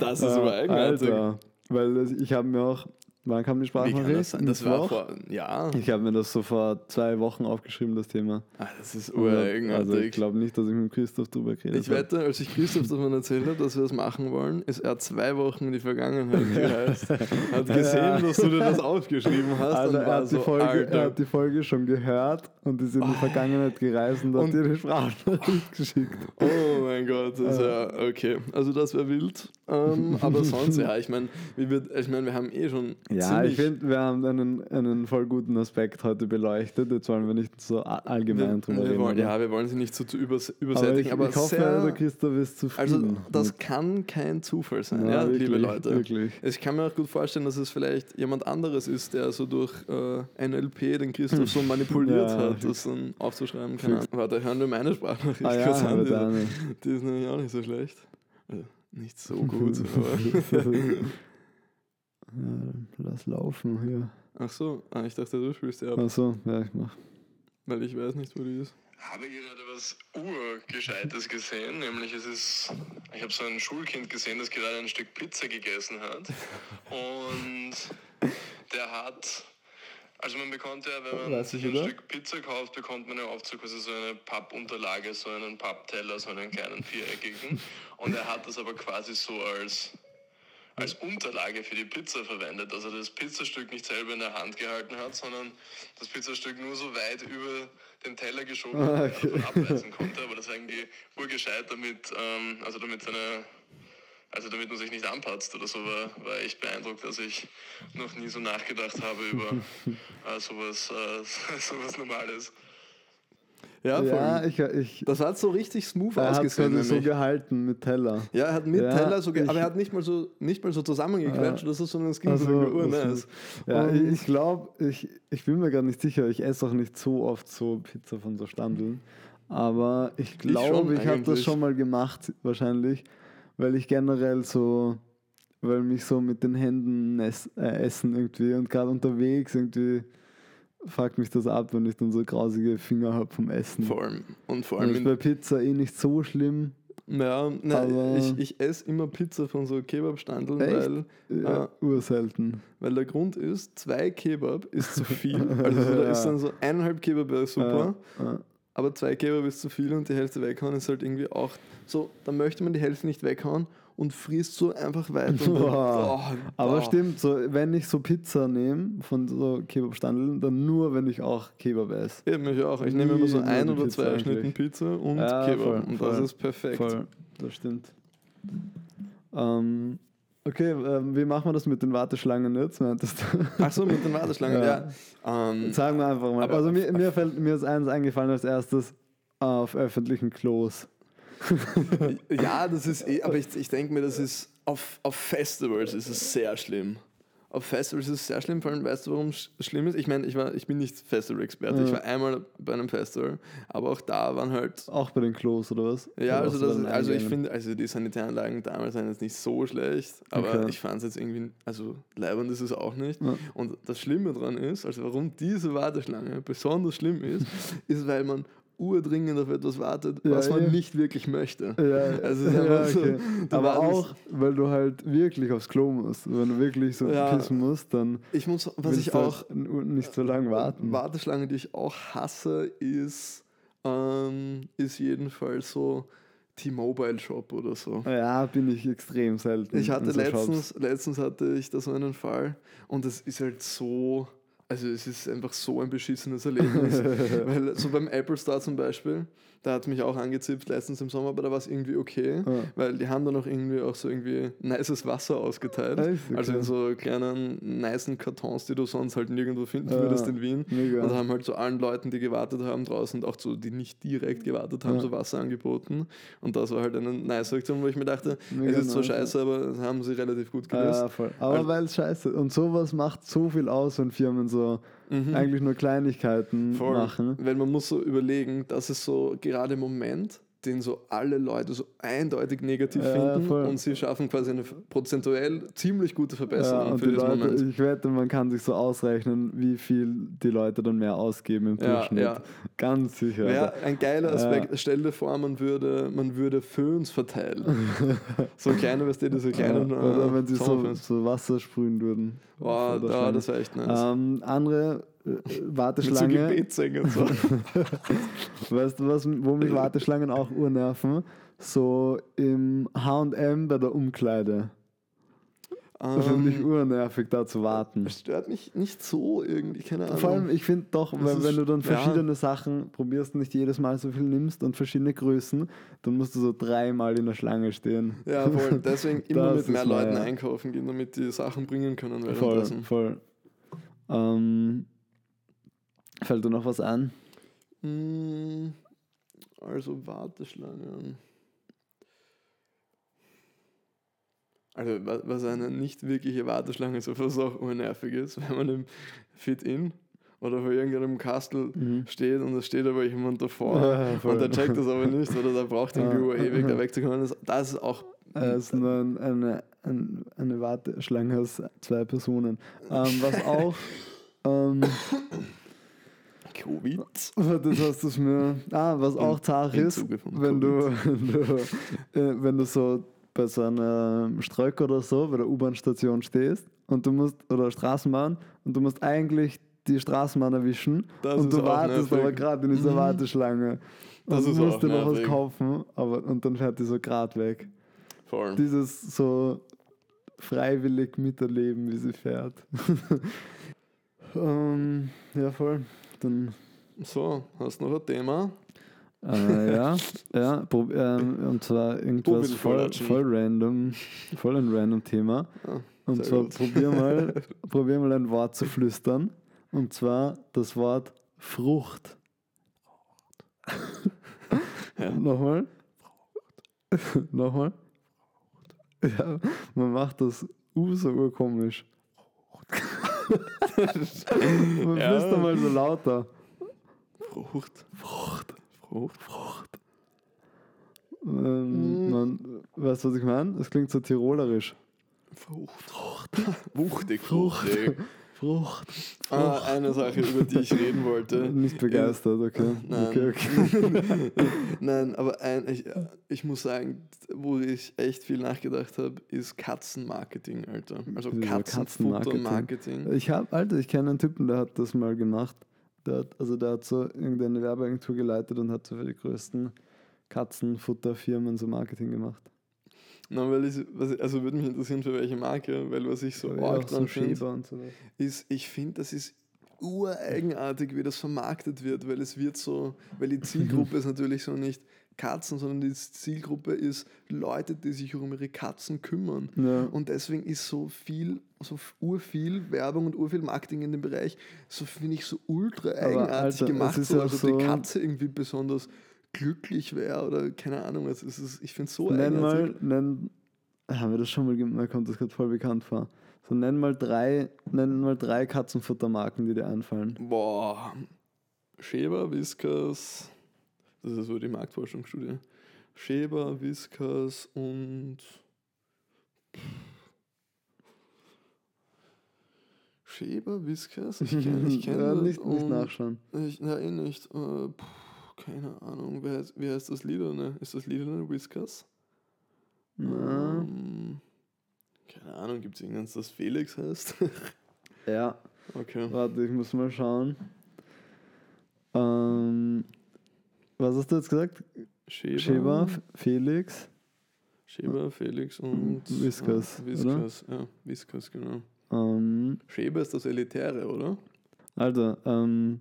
das ist aber eigenartig. Alter, weil ich habe mir auch, wann kam die Sprachnachricht? das? Das war vor, ja, Ich habe mir das so vor zwei Wochen aufgeschrieben, das Thema. ah, das ist Also ich glaube nicht, dass ich mit Christoph drüber geredet Ich wette, als ich Christoph davon erzählt habe, dass wir das machen wollen, ist er zwei Wochen in die Vergangenheit gereist, hat [laughs] gesehen, dass du dir das aufgeschrieben hast Also und er hat, die so, Folge, er hat die Folge schon gehört und ist in die Vergangenheit gereist und, Und- hat dir die Sprachnachricht [laughs] geschickt. oh mein Gott, das ist ja, okay, also das wäre wild, ähm, aber sonst, ja, ich meine, ich meine, wir haben eh schon Ja, ich finde, wir haben einen, einen voll guten Aspekt heute beleuchtet. Jetzt wollen wir nicht so allgemein drüber wir reden. wollen, ja, wir wollen sie nicht so zu übers aber übersättigen, ich, aber, ich hoffe, sehr, der Christoph ist Also zufrieden. das mit- kann kein Zufall sein, Ja, ja, wirklich, liebe Leute. wirklich. Ich kann mir auch gut vorstellen, dass es vielleicht jemand anderes ist, der so durch äh, NLP den Christoph so [laughs] manipuliert Ja, hat, das dann aufzuschreiben. Ahnung. Warte, hören wir meine Sprachnachricht ah kurz ja, an. aber Die, die ist nämlich auch nicht so schlecht. Also, nicht so gut, [laughs] aber... [laughs] ja, lass laufen hier. Ach so, ah, ich dachte, du spielst ja ab, Achso, ja, ich mach. weil ich weiß nicht, wo die ist. Habe gerade was Urgescheites gesehen, nämlich es ist, ich habe so ein Schulkind gesehen, das gerade ein Stück Pizza gegessen hat und der hat, also man bekommt ja, wenn man Weiß ich sich ein? Stück Pizza kauft, bekommt man ja oft so quasi so eine Pappunterlage, so einen Pappteller, so einen kleinen viereckigen und er hat das aber quasi so als als Unterlage für die Pizza verwendet. Also das Pizzastück nicht selber in der Hand gehalten hat, sondern das Pizzastück nur so weit über den Teller geschoben hat, Ah, dass er davon abreißen konnte. Aber das ist eigentlich urgescheit, damit, ähm, also damit seine, also damit man sich nicht anpatzt oder so, war, war echt beeindruckt, dass ich noch nie so nachgedacht habe über [laughs] äh, sowas, äh, [laughs] sowas Normales. Ja. Ja, ich, ich, das hat so richtig smooth er hat ausgesehen. quasi so nämlich. gehalten mit Teller. ja, er hat mit Ja, Teller so, ge- ich- aber er hat nicht mal so, nicht mal so zusammengequetscht oder so, sondern es ging Also, so urnice. ja, Und- ich, ich glaube, ich, ich bin mir gar nicht sicher. Ich esse auch nicht so oft so Pizza von so Standeln. Aber ich glaube, ich, habe das schon mal gemacht, wahrscheinlich, weil ich generell so, weil mich so mit den Händen äh, essen irgendwie und gerade unterwegs irgendwie fuckt mich das ab, wenn ich dann so grausige Finger habe vom Essen. Vor allem, und vor Das allem ist in, bei Pizza eh nicht so schlimm. Ja, nein, ich, ich esse immer Pizza von so Kebabstandeln, Echt? weil, Ja, Ah. urselten. weil der Grund ist, zwei Kebab ist zu viel. [laughs] Also so, da ist dann so eineinhalb Kebab wäre super, Ja, ja. aber zwei Kebab ist zu viel und die Hälfte weghauen ist halt irgendwie auch so, dann möchte man die Hälfte nicht weghauen und frisst so einfach weiter. [laughs] Dann, Boah. Aber boah. stimmt, so, wenn ich so Pizza nehme von so Kebabstandeln, dann nur, wenn ich auch Kebab esse. Ja, mich auch. Ich nehme immer so ein oder Pizza zwei. Schnitten Pizza und Ja, Kebab. voll, und voll, das ist perfekt. Voll, das stimmt. Ähm, okay, ähm, wie machen wir das mit den Warteschlangen jetzt? Meintest du? Ach so, mit den Warteschlangen, [laughs] Ja. ja. Ähm, Sagen wir einfach mal. Also mir, mir, fällt, mir ist eins eingefallen als erstes auf öffentlichen Klos. Ja, das ist eh, aber ich, ich denke mir, das ist auf, auf Festivals ist es sehr schlimm. Auf Festivals ist es sehr schlimm, vor allem weißt du, warum es schlimm ist? Ich meine, ich, war, ich bin nicht Festival-Experte, ich Ja. war einmal bei einem Festival, aber auch da waren halt. Auch bei den Klos oder was? Ja, Oder also, das, also ich finde, also die Sanitäranlagen damals waren jetzt nicht so schlecht, aber Okay. ich fand es jetzt irgendwie, also leibend ist es auch nicht. Ja. Und das Schlimme dran ist, also warum diese Warteschlange besonders schlimm ist, [laughs] ist, weil man urdringend auf etwas wartet, Ja, was man ja. nicht wirklich möchte. Ja, [laughs] Also ja, so, okay. Aber auch, weil du halt wirklich aufs Klo musst. Wenn du wirklich so pissen musst, dann Ich muss, was ich auch, halt nicht so lange warten. Warteschlange, die ich auch hasse, ist, ähm, ist jedenfalls so T-Mobile Shop oder so. Ja, bin ich extrem selten. Ich hatte so letztens, letztens hatte ich da so einen Fall und es ist halt so, also es ist einfach so ein beschissenes Erlebnis. [laughs] Weil so beim Apple Store zum Beispiel, da hat mich auch angezipft letztens im Sommer, aber da war es irgendwie okay, Ja. weil die haben dann auch irgendwie auch so irgendwie nices Wasser ausgeteilt. Echt? Okay. Also in so kleinen, nicen Kartons, die du sonst halt nirgendwo finden Ja, würdest in Wien. mega. Und haben halt so allen Leuten, die gewartet haben draußen und auch so, die nicht direkt gewartet haben, Ja. so Wasser angeboten. Und das war halt eine nice Aktion, wo ich mir dachte, Mega es ist zwar scheiße, aber das haben sie relativ gut gelöst. Ja, voll. Aber Also- weil es scheiße Und sowas macht so viel aus, wenn Firmen so eigentlich nur Kleinigkeiten Mhm. Voll. machen. Weil man muss so überlegen, dass es so gerade im Moment den so alle Leute so eindeutig negativ Ja, finden voll. und sie schaffen quasi eine prozentuell ziemlich gute Ja, Verbesserung und für die diesen Leute, Moment. ich wette, man kann sich so ausrechnen, wie viel die Leute dann mehr ausgeben im Ja, Durchschnitt. ja. Ganz sicher. Wäre ein geiler Aspekt. Ja. Stell dir vor, man würde, man würde Föhns verteilen. [laughs] so kleine, weißt du, diese Ja, kleinen. oder äh, wenn sie so, so Wasser sprühen würden. Boah, da, das wäre echt nice. Ähm, andere äh, Mit so Warteschlange. Gebetssänger und so. [laughs] weißt du, was, wo mich Warteschlangen auch urnerven? So im HM bei der Umkleide. Das finde ich Ähm, urnervig, da zu warten. Es stört mich nicht so irgendwie, keine Ahnung. Vor allem, ich finde doch, Das wenn, wenn du dann ja. verschiedene Sachen probierst, nicht jedes Mal so viel nimmst und verschiedene Größen, dann musst du so dreimal in der Schlange stehen. ja, voll. [laughs] Deswegen immer Das mit mehr Leuten neuer. einkaufen gehen, damit die Sachen bringen können. Voll, voll. Ähm, fällt dir noch was ein? Mm, Also Warteschlangen. Also wa- was eine nicht wirkliche Warteschlange ist, was auch unnervig ist, [laughs] wenn man im Fit-In oder vor irgendeinem Kastel steht und es steht aber jemand davor Ja, und der checkt das aber nicht oder der braucht irgendwie [laughs] Ja. ewig da wegzukommen. Das, ist auch Es ist nur ein, eine, ein, eine Warteschlange aus zwei Personen. Ähm, was [laughs] auch, ähm, Covid. das hast du mir, ah, was auch zart ist, wenn du, [laughs] wenn du, äh, wenn du so bei so einer Streuk oder so, bei der U-Bahn-Station stehst und du musst, oder Straßenbahn, und du musst eigentlich die Straßenbahn erwischen Das und du wartest aber gerade in dieser Mhm. Warteschlange. Das und du musst dir noch was kaufen, aber, und dann fährt die so gerade weg. Voll. Dieses so freiwillig miterleben, wie sie fährt. [laughs] ähm, ja, voll. Dann, So, hast du noch ein Thema? äh, ja, [laughs] ja, ähm, und zwar irgendwas voll, voll random, voll ein random Thema. Ah, Und zwar gut. probier mal, [laughs] probier mal ein Wort zu flüstern. Und zwar das Wort Frucht. Ja. [laughs] Nochmal. Nochmal. Ja, man macht das U so urkomisch. Man Ja. flüstert mal so lauter. Frucht. Frucht. Frucht. Frucht. Ähm, Mm. man, weißt du, was ich meine? Es klingt so tirolerisch. Frucht. Frucht. Wuchtig. Frucht. Fruchtig. Frucht. Ah, eine Sache, über die ich reden wollte. [laughs] Nicht begeistert, okay. Nein. Okay, okay. [laughs] Nein, aber ein, ich, ich muss sagen, wo ich echt viel nachgedacht habe, ist Katzenmarketing, Alter. Also Katzenfuttermarketing. Ich habe, Alter, ich kenne einen Typen, der hat das mal gemacht. Der hat, also der hat so irgendeine Werbeagentur geleitet und hat so für die größten Katzenfutterfirmen so Marketing gemacht. Na, weil ich, also würde mich interessieren, für welche Marke, weil was ich so Ja, arg auch so dran finde, so ist, ich finde, das ist ureigenartig, wie das vermarktet wird, weil es wird so, weil die Zielgruppe [laughs] ist natürlich so nicht Katzen, sondern die Zielgruppe ist Leute, die sich um ihre Katzen kümmern. Ja. Und deswegen ist so viel, so urviel Werbung und urviel Marketing in dem Bereich, so finde ich so ultra eigenartig Alter, gemacht, ist so, also so- die Katze irgendwie besonders glücklich wäre oder keine Ahnung, es ist, es- ich finde es so Nenn mal, nenn, haben wir das schon mal gemacht? Kommt das gerade voll bekannt vor. So nenn mal drei, nenn mal drei Katzenfuttermarken, die dir einfallen. Boah. Schäber, Whiskas, das ist so die Marktforschungsstudie. Schäber, Whiskas und. Schäber, Whiskas? Ich kenne ich kenn [laughs] ja, nicht, nicht nachschauen. Ich, ja, eh nicht. Äh, keine Ahnung. Wer wie heißt das Liederne? Ist das Liederne Whiskas? Na, Ähm, keine Ahnung, gibt es irgendeins, das Felix heißt? [laughs] ja, okay. warte, ich muss mal schauen. Ähm, was hast du jetzt gesagt? Schäber, Schäber, Felix. Schäber, Felix und Whiskas, Ja, Whiskas, ja, Whiskas, genau. Ähm, Schäber ist das Elitäre, oder? Also, ähm,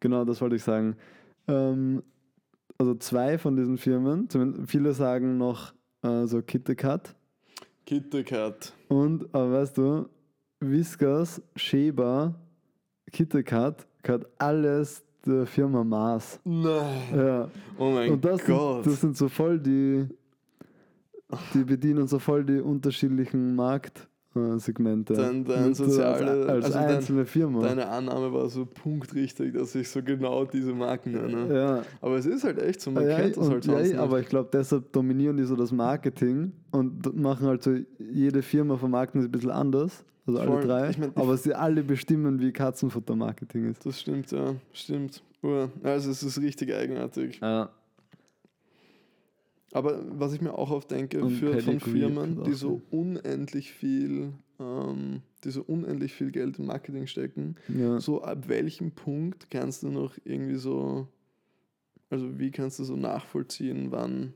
genau, das wollte ich sagen. Ähm, also zwei von diesen Firmen, zumindest viele sagen noch äh, so KitKat KitKat. und, aber weißt du, Whiskas, Schäber, KitKat gehört alles der Firma Mars. Nein. Ja. Oh mein und das Gott. sind, das sind so voll die, die bedienen so voll die unterschiedlichen Markt, Segmente. Dein- dein Mit, äh, soziale- als, als also dein- einzelne Firma. Deine Annahme war so punktrichtig, dass ich so genau diese Marken nenne. ja. Aber es ist halt echt so, man ja, kennt das halt ja, sonst aber nicht. ich glaube, deshalb dominieren die so das Marketing und machen halt so, jede Firma vermarkten sie ein bisschen anders, also Voll. alle drei, Ich mein, aber sie alle bestimmen, wie Katzenfutter-Marketing ist. Das stimmt, ja, stimmt. Also es ist richtig eigenartig. Ja. Aber was ich mir auch oft denke, für, von Firmen, die so unendlich viel, ähm, die so unendlich viel Geld in Marketing stecken, Ja. so ab welchem Punkt kannst du noch irgendwie so, also wie kannst du so nachvollziehen, wann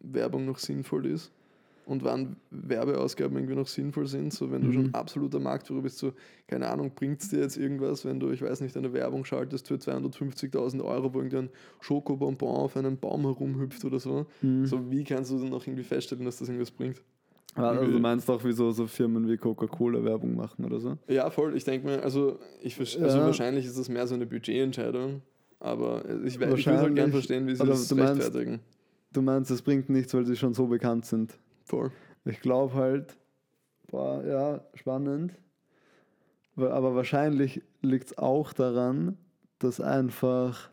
Werbung noch sinnvoll ist und wann Werbeausgaben irgendwie noch sinnvoll sind, so wenn du Mhm. schon absoluter Marktführer bist, so keine Ahnung, bringt es dir jetzt irgendwas, wenn du, ich weiß nicht, eine Werbung schaltest für 250.000 Euro, wo irgendein Schokobonbon auf einem Baum herumhüpft oder so, Mhm. so wie kannst du dann noch irgendwie feststellen, dass das irgendwas bringt? Also du meinst auch, wieso so Firmen wie Coca-Cola Werbung machen oder so? Ja, voll. Ich denke mir, also, ich, also Ja. wahrscheinlich ist das mehr so eine Budgetentscheidung, aber ich, ich würde halt gerne verstehen, wie sie das du meinst- rechtfertigen. Du meinst, es bringt nichts, weil sie schon so bekannt sind. Voll. Ich glaube halt, boah, ja, spannend. Aber wahrscheinlich liegt es auch daran, dass einfach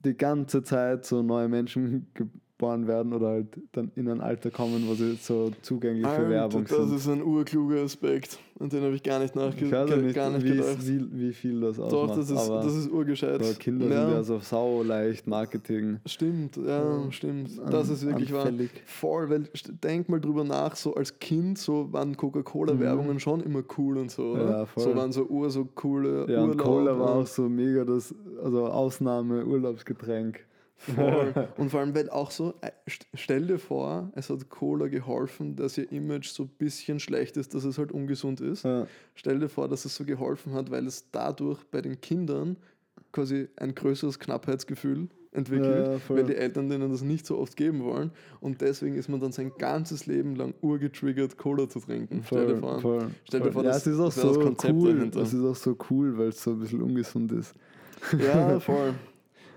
die ganze Zeit so neue Menschen geboren werden oder halt dann in ein Alter kommen, wo sie so zugänglich für Werbung das sind. ist ein urkluger Aspekt, an den habe ich gar nicht, nachge Ich weiß ja nicht, gar nicht wie, gedacht. wie, wie viel das ausmacht. Doch, das ist, aber das ist urgescheit. aber Kinder ja, sind ja so sau leicht Marketing. Stimmt, ja, stimmt. Das ist wirklich wahr. anfällig. Voll, weil denk mal drüber nach, so als Kind, so waren Coca-Cola-Werbungen schon immer cool und so. Oder? Mhm. Ja, voll. So waren so ur so coole Ja, und Urlaub Cola war und- auch so mega das, also Ausnahme-Urlaubsgetränk. Voll. [laughs] Und vor allem, weil auch so, äh, st- stell dir vor, es hat Cola geholfen, dass ihr Image so ein bisschen schlecht ist, dass es halt ungesund ist. Ja. Stell dir vor, dass es so geholfen hat, weil es dadurch bei den Kindern quasi ein größeres Knappheitsgefühl entwickelt, Ja, voll. weil die Eltern denen das nicht so oft geben wollen. Und deswegen ist man dann sein ganzes Leben lang urgetriggert, Cola zu trinken. Stell dir Voll, vor. voll, Stell dir voll. vor, ja, das- ist auch das wäre das so Konzept cool. dahinter. Es ist auch so cool, weil es so ein bisschen ungesund ist. Ja, voll. [laughs]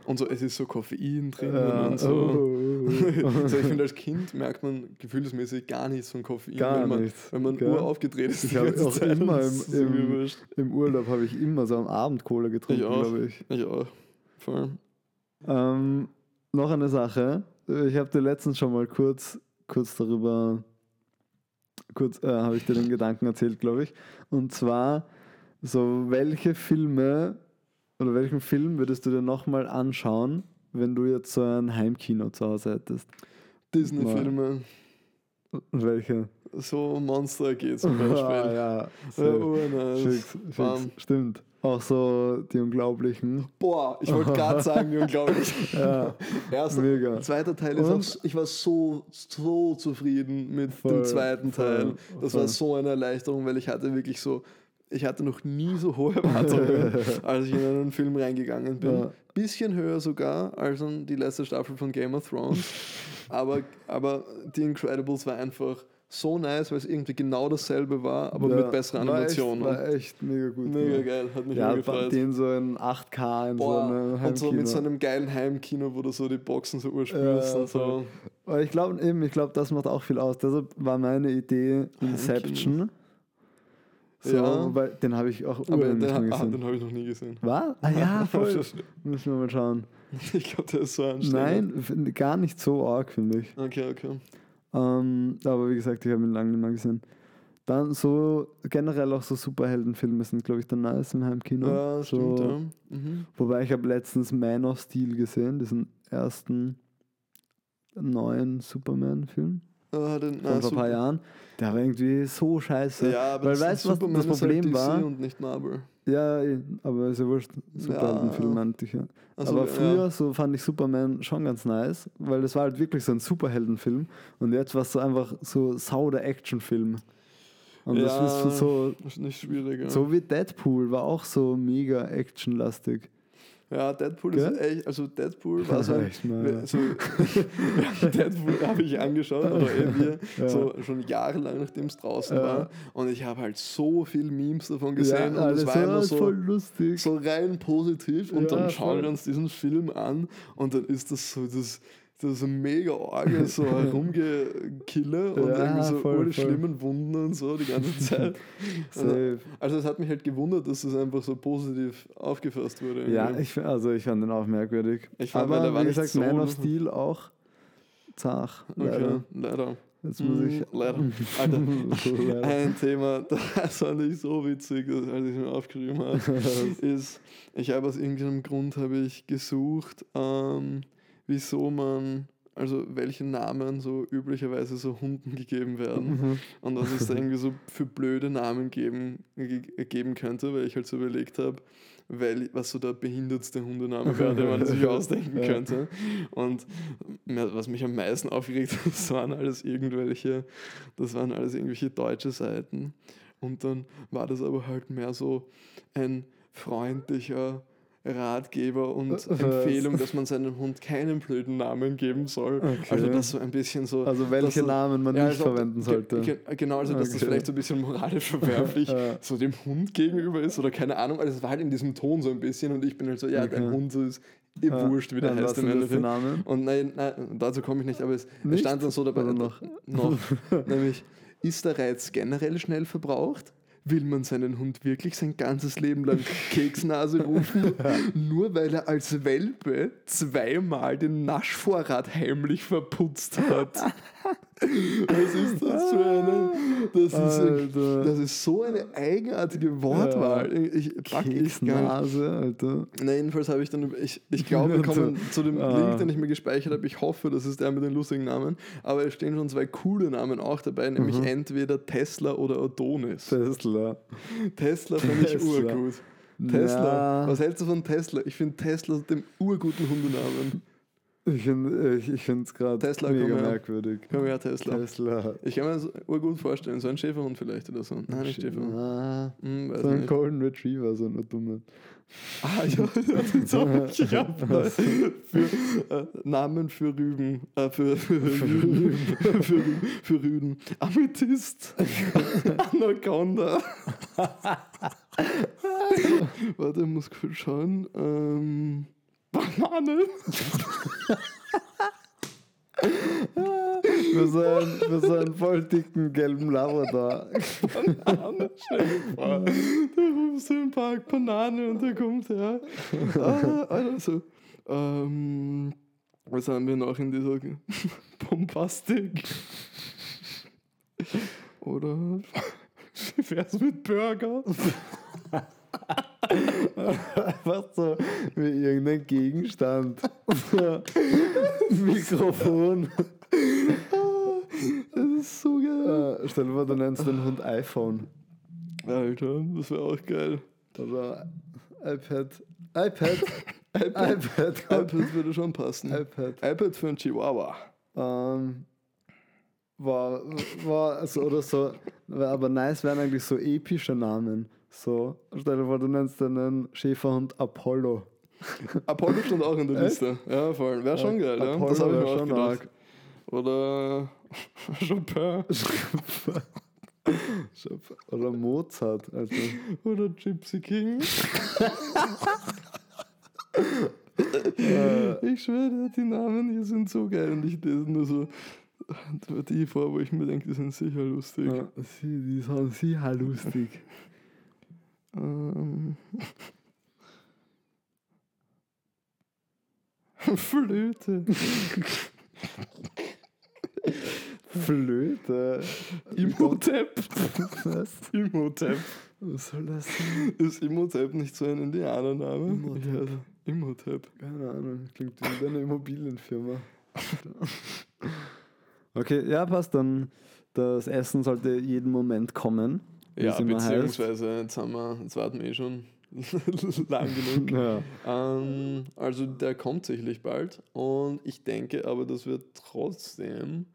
Und so, es ist so Koffein drin Ja, und so. oh, oh, [laughs] oh. so, ich finde, als Kind merkt man gefühlsmäßig gar nichts von Koffein, Gar wenn man, nichts, wenn man gell? uraufgedreht ist. Ich habe auch Zeit. immer im, im, im Urlaub habe ich immer so am Abend Cola getrunken, glaube ich. Ich auch. Voll. Ähm, noch eine Sache. Ich habe dir letztens schon mal kurz, kurz darüber, kurz äh, habe ich dir den Gedanken erzählt, glaube ich. Und zwar, so welche Filme oder welchen Film würdest du dir nochmal anschauen, wenn du jetzt so ein Heimkino zu Hause hättest? Disney-Filme. Welche? So Monster geht zum [laughs] Beispiel. Ah, ja, Ja, urnice. Fix, fix. Bam. Stimmt. Auch so die Unglaublichen. Boah, ich wollte [laughs] gerade sagen, wie unglaublich. Ja, [laughs] Erster, mega. Zweiter Teil ist auch, Und- so- ich war so, so zufrieden mit Voll, dem zweiten Teil. voll, Das voll. war so eine Erleichterung, weil ich hatte wirklich so, ich hatte noch nie so hohe Erwartungen, [laughs] als ich in einen Film reingegangen bin. Ja. Bisschen höher sogar als an die letzte Staffel von Game of Thrones. [laughs] aber, aber The Incredibles war einfach so nice, weil es irgendwie genau dasselbe war, aber Ja, mit besserer war echt- Animation. War echt mega gut. Mega gemacht. geil, hat mich Ja, gefreut. den so in 8K in so Boah, einem und so Heimkino. mit so einem geilen Heimkino, wo du so die Boxen so urspürst Ja, und so. Ich glaube eben, ich glaube, das macht auch viel aus. Deshalb war meine Idee Inception. So, Ja. weil den habe ich auch Aber urlang den, mehr ah, gesehen. den habe ich noch nie gesehen. Was? Ah ja, [laughs] voll. Müssen wir mal schauen. [laughs] Ich glaube, der ist so anstrengend. Nein, gar nicht so arg, finde ich. Okay, okay. Ähm, aber wie gesagt, ich habe ihn lange nicht mehr gesehen. Dann so generell auch so Superheldenfilme sind, glaube ich, dann nice im Heimkino. Ja, stimmt, so, ja. Mhm. Wobei ich habe letztens Man of Steel gesehen, diesen ersten neuen Superman-Film Ah, den, na, vor ein paar super. Jahren. Der war irgendwie so scheiße. Ja, aber Weil das weißt du, was Superman das halt Problem DC war? und nicht Marvel. Ja, eh, aber ist ja wurscht. Superheldenfilm Ja. meinte ich ja. Also, aber ja. früher so fand ich Superman schon ganz nice, weil das war halt wirklich so ein Superheldenfilm und jetzt war es so einfach so sau der Actionfilm. Und Ja. das ist so, Ist nicht schwierig. Ja, so wie Deadpool war auch so mega actionlastig. Ja Deadpool Gell? ist echt, also Deadpool [laughs] war so ein, ja. so [laughs] Deadpool habe ich angeschaut, eh [laughs] wir, Ja. so schon jahrelang, nachdem es draußen Ja. war. Und ich habe halt so viel Memes davon gesehen und alles es war immer so, so rein positiv und Ja, dann schauen wir uns diesen Film an und dann ist das so das, so, so mega Orgel, so [laughs] herumgekille und Ja, irgendwie so voll, voll. schlimmen Wunden und so die ganze [laughs] Zeit. Safe. also es hat mich halt gewundert, dass das einfach so positiv aufgefasst wurde. Ja, ich, also ich fand den auch merkwürdig. Ich fand, Aber er war wie gesagt, so- Man of [laughs] Steel auch zach. Okay, Leider. leider. Jetzt muss ich. Mm, leider. Alter, Leider. ein Thema, das fand ich so witzig, als ich mir aufgeschrieben habe, ist, ich habe aus irgendeinem Grund habe ich gesucht, ähm, wieso man, also welche Namen so üblicherweise so Hunden gegeben werden Mhm. und was es da [laughs] irgendwie so für blöde Namen geben, ge geben könnte, weil ich halt so überlegt habe, weil, was so der behindertste Hundename wäre, den man sich [laughs] ausdenken könnte. Und was mich am meisten aufgeregt hat, [laughs] das waren alles irgendwelche, das waren alles irgendwelche deutsche Seiten. Und dann war das aber halt mehr so ein freundlicher Ratgeber und Was? Empfehlung, dass man seinem Hund keinen blöden Namen geben soll. Okay. Also das so ein bisschen so. Also welche dass so- Namen man ja, nicht also, verwenden sollte. ge- Genau, also dass das vielleicht so ein bisschen moralisch verwerflich [laughs] Ja. so dem Hund gegenüber ist oder keine Ahnung. Also es war halt in diesem Ton so ein bisschen und ich bin halt so, ja, dein Okay. Hund so ist eh Ja. wurscht, wie der was heißt im das Endeffekt. Und nein, nein, dazu komme ich nicht, aber es, es Nicht? stand dann so dabei, Oder noch? noch [laughs] nämlich, ist der Reiz generell schnell verbraucht? Will man seinen Hund wirklich sein ganzes Leben lang [laughs] Keksnase rufen, nur weil er als Welpe zweimal den Naschvorrat heimlich verputzt hat? [laughs] Was ist das für eine? Das ist, das ist so eine eigenartige Wortwahl. Ich pack ich. Keksnase, Alter. Na, jedenfalls habe ich dann, ich, ich glaube, wir [laughs] kommen zu dem Ah. Link, den ich mir gespeichert habe. Ich hoffe, das ist der mit den lustigen Namen. Aber es stehen schon zwei coole Namen auch dabei, nämlich Mhm. entweder Tesla oder Adonis. Tesla. Tesla finde ich urgut. Tesla. Ja. Was hältst du von Tesla? Ich finde Tesla den urguten Hundenamen. Ich finde es gerade Tesla, mega merkwürdig. Komm her, Tesla. Tesla. Ich kann mir das urgut vorstellen. So ein Schäferhund vielleicht oder so. Nein, nicht Schäferhund. Ah, Hm, so ein nicht. Golden Retriever, so eine dumme. Ah, ja, [laughs] habe [laughs] ich. Für, äh, Namen für Rüben. Äh, für, für, [laughs] Rüben. für, Rüben. für Rüden. Amethyst. Anaconda. Warte, ich muss kurz schauen. Ähm, Banane. Einen, für so einen voll dicken gelben Labrador. Banane. Vor, da rufst du im Park Banane und der kommt her. Ah, also, ähm, was haben wir noch in dieser [laughs] Bombastik? Oder [laughs] wie wär's mit Burger? [laughs] [laughs] Einfach so wie irgendein Gegenstand. [laughs] Mikrofon. [laughs] Das ist so geil. Äh, stell dir vor, du nennst den Hund iPhone. Alter, das wäre auch geil. Oder iPad. iPad. iPad, iPad. iPad würde schon passen. iPad. iPad für einen Chihuahua. Ähm, war, war so oder so. Aber nice wären eigentlich so epische Namen. So, stell dir vor, du nennst deinen Schäferhund Apollo. [laughs] Apollo stand auch in der Echt? Liste. Ja, voll. Wäre schon geil, ja. Apollo Das habe ich mir auch schon gedacht. arg. Oder [laughs] Chopin. Oder Mozart. Also. Oder Gypsy King. [laughs] Äh, Ich schwöre, die Namen hier sind so geil und ich lese nur so die vor, wo ich mir denke, die sind sicher lustig. ja, sie, die sind sicher lustig. Ähm. [laughs] Flöte. Flöte. Imhotep. Was? Imhotep. Was soll das sein? Ist Imhotep nicht so ein Indianername? Imhotep. Ja, Imhotep. Keine Ahnung, klingt wie eine Immobilienfirma. okay, ja, passt dann. Das Essen sollte jeden Moment kommen. Ja, immer heißt. beziehungsweise jetzt, haben wir, jetzt warten wir eh schon [laughs] lang genug. Ja. Ähm, also der kommt sicherlich bald und ich denke aber, dass wir trotzdem,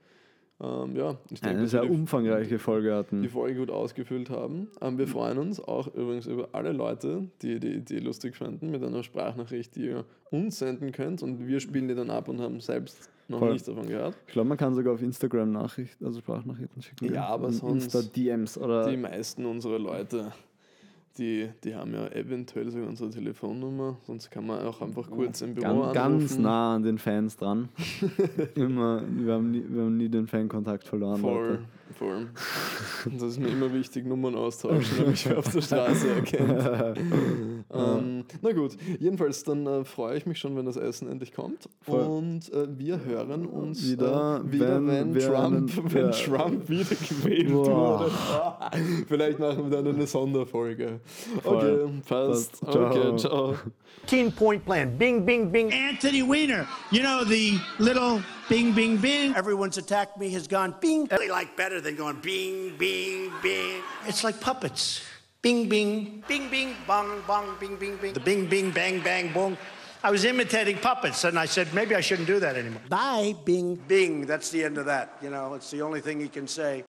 ähm, ja, ich denke, Eine sehr die, umfangreiche Folge die hatten. Folge gut ausgefüllt haben. Ähm, wir freuen uns auch übrigens über alle Leute, die die Idee lustig fanden, mit einer Sprachnachricht, die ihr uns senden könnt und wir spielen die dann ab und haben selbst noch Voll. nichts davon gehört. Ich glaube, man kann sogar auf Instagram Nachrichten, also Sprachnachrichten schicken. Ja, aber sonst- Insta-DMs oder. Die meisten unserer Leute die, die haben ja eventuell sogar unsere Telefonnummer, sonst kann man auch einfach kurz im Büro Ganz, anrufen. ganz nah an den Fans dran. [laughs] immer, wir, haben nie, wir haben nie den Fankontakt verloren. Voll, voll. Das ist mir immer wichtig, Nummern austauschen, [laughs] damit ich auf der Straße erkennt. [laughs] ähm, na gut, jedenfalls dann äh, freue ich mich schon, wenn das Essen endlich kommt. Voll. Und äh, wir hören uns Wieder, äh, wieder wenn wenn, Trump, einen- [laughs] wenn ja. Trump wieder gewählt Boah. wurde. [laughs] Vielleicht machen wir dann eine Sonderfolge. Voll. Okay, passt. Passt. Ciao. Okay, ciao. 15 point plan. Bing, bing, bing. Anthony Weiner, you know, the little bing, bing, bing. Everyone's attacked me has gone bing. I really like better than going bing, bing, bing. It's like puppets. Bing, bing. Bing, bing, bong, bong, bing, bing, bing. The bing, bing, bang, bang, boom. I was imitating puppets, and I said, maybe I shouldn't do that anymore. Bye, bing, bing. That's the end of that. You know, it's the only thing he can say.